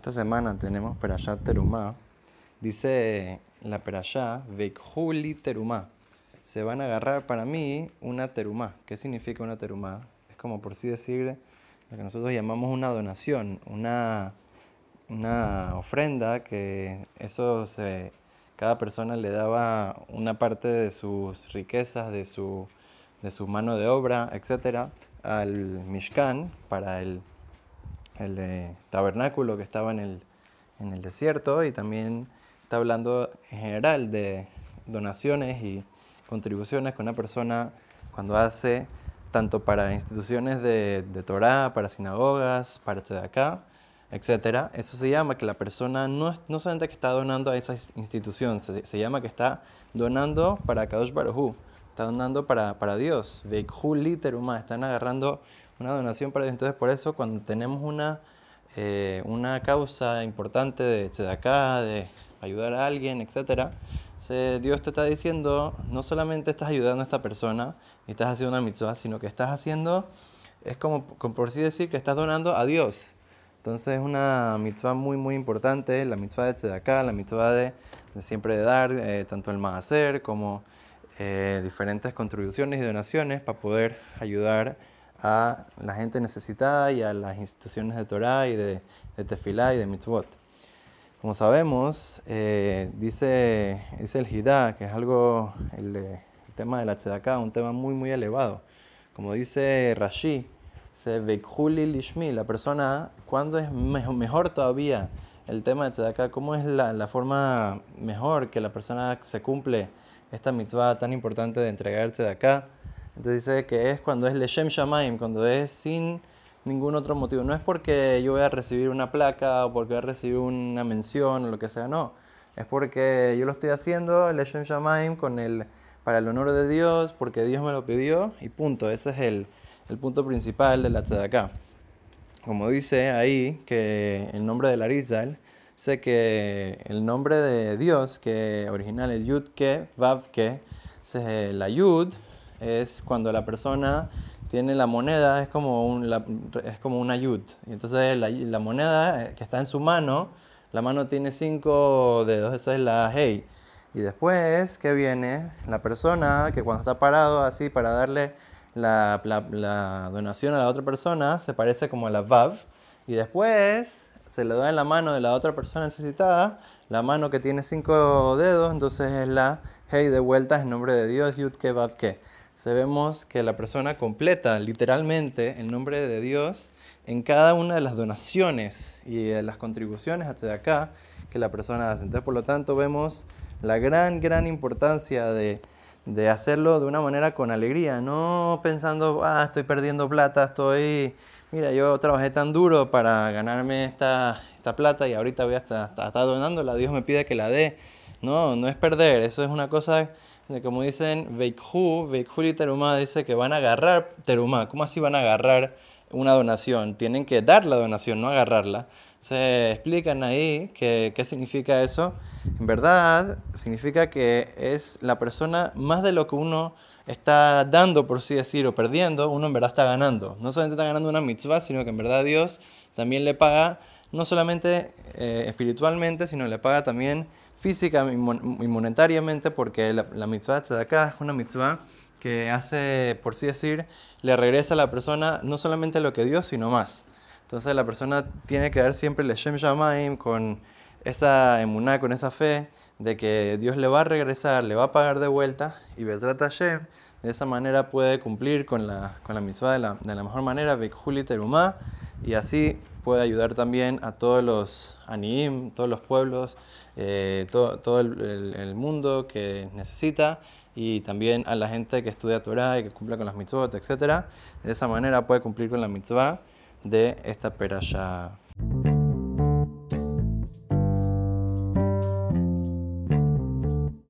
Esta semana tenemos Perashat Terumá. Dice la Perashá, Veikhuli Terumá. Se van a agarrar para mí una terumá. ¿Qué significa una terumá? Es como por sí decir lo que nosotros llamamos una donación, una, una ofrenda que eso se, cada persona le daba una parte de sus riquezas, de su, de su mano de obra, etcétera, al Mishkan para el el eh, tabernáculo que estaba en el, en el desierto y también está hablando en general de donaciones y contribuciones que una persona cuando hace tanto para instituciones de, de Torah, para sinagogas, para tzedakah, etc. Eso se llama que la persona no, no solamente que está donando a esa institución, se, se llama que está donando para Kadosh Baruj está donando para, para Dios. están agarrando una donación para Entonces, por eso, cuando tenemos una, eh, una causa importante de acá, de ayudar a alguien, etc., Dios te está diciendo, no solamente estás ayudando a esta persona y estás haciendo una mitzvah, sino que estás haciendo, es como, por sí decir, que estás donando a Dios. Entonces es una mitzvah muy, muy importante, la mitzvah de acá, la mitzvah de, siempre de dar, eh, tanto el maaser como eh, diferentes contribuciones y donaciones para poder ayudar a la gente necesitada y a las instituciones de Torah y de, de Tefilá y de Mitzvot. Como sabemos, eh, dice, dice el Hidá, que es algo, el, tema de la Tzedaká, un tema muy, muy elevado. Como dice Rashi, se Veikhuli Lishmi, la persona, ¿cuándo es mejor todavía el tema de Tzedaká? ¿Cómo es la, la, forma mejor que la persona se cumple esta mitzvah tan importante de entregar Tzedaká? Entonces dice que es cuando es Leshem Shamaim, cuando es sin ningún otro motivo. No es porque yo voy a recibir una placa o porque voy a recibir una mención o lo que sea, no. Es porque yo lo estoy haciendo, Leshem Shamaim, con el, para el honor de Dios, porque Dios me lo pidió y punto. Ese es el, el punto principal de la tzedakah. Como dice ahí que el nombre de Larizal, sé que el nombre de Dios, que original es Yud Ke, Vav la Yud es cuando la persona tiene la moneda, es como, un, es como una yud. Y entonces la, la, moneda eh, que está en su mano, la mano tiene cinco dedos, esa es la hey. Y después que viene la persona que cuando está parado así para darle la, la, donación a la otra persona, se parece como a la vav. Y después se le da en la mano de la otra persona necesitada, la mano que tiene cinco dedos, entonces es la hey de vuelta en nombre de Dios, yud ke vav ke sabemos que la persona completa literalmente el nombre de Dios en cada una de las donaciones y las contribuciones hasta acá que la persona hace. Entonces, por lo tanto, vemos la gran, gran importancia de, de hacerlo de una manera con alegría, no pensando, ah, estoy perdiendo plata, estoy, mira, yo trabajé tan duro para ganarme esta, esta plata y ahorita voy a estar, estar donándola, Dios me pide que la dé. No, no es perder, eso es una cosa como dicen, Veikhu, Veikhu Terumá dice que van a agarrar Terumá. ¿Cómo así van a agarrar una donación? Tienen que dar la donación, no agarrarla. Se explican ahí que, qué significa eso. En verdad, significa que es la persona más de lo que uno está dando, por así decir, o perdiendo, uno en verdad está ganando. No solamente está ganando una mitzvah, sino que en verdad Dios también le paga, no solamente eh, espiritualmente, sino le paga también física y monetariamente, porque la, la mitzvah de acá es una mitzvah que hace, por así decir, le regresa a la persona no solamente lo que dio, sino más. Entonces la persona tiene que dar siempre el Shem Shamaim con esa emuná, con esa fe de que Dios le va a regresar, le va a pagar de vuelta y Bezrat Hashem de esa manera puede cumplir con la, con la mitzvah de la, de la mejor manera, Terumá, y así puede ayudar también a todos los Aniim, todos los pueblos, eh, todo, el, mundo que necesita y también a la gente que estudia Torah y que cumpla con las mitzvot, etc. De esa manera puede cumplir con la mitzvah de esta perashá.